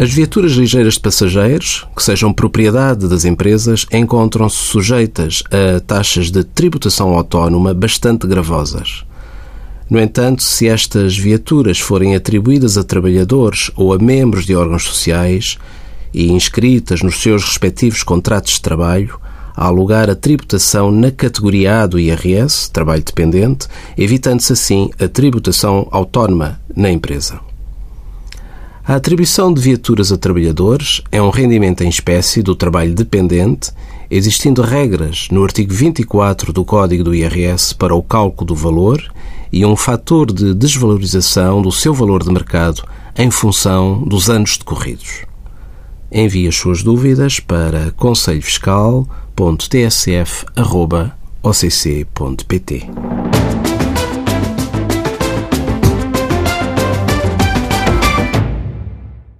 As viaturas ligeiras de passageiros, que sejam propriedade das empresas, encontram-se sujeitas a taxas de tributação autónoma bastante gravosas. No entanto, se estas viaturas forem atribuídas a trabalhadores ou a membros de órgãos sociais e inscritas nos seus respectivos contratos de trabalho, há lugar a tributação na categoria A do IRS, trabalho dependente, evitando-se assim a tributação autónoma na empresa. A atribuição de viaturas a trabalhadores é um rendimento em espécie do trabalho dependente, existindo regras no artigo 24 do Código do IRS para o cálculo do valor e um fator de desvalorização do seu valor de mercado em função dos anos decorridos. Envie as suas dúvidas para conselhofiscal.tsf.occ.pt.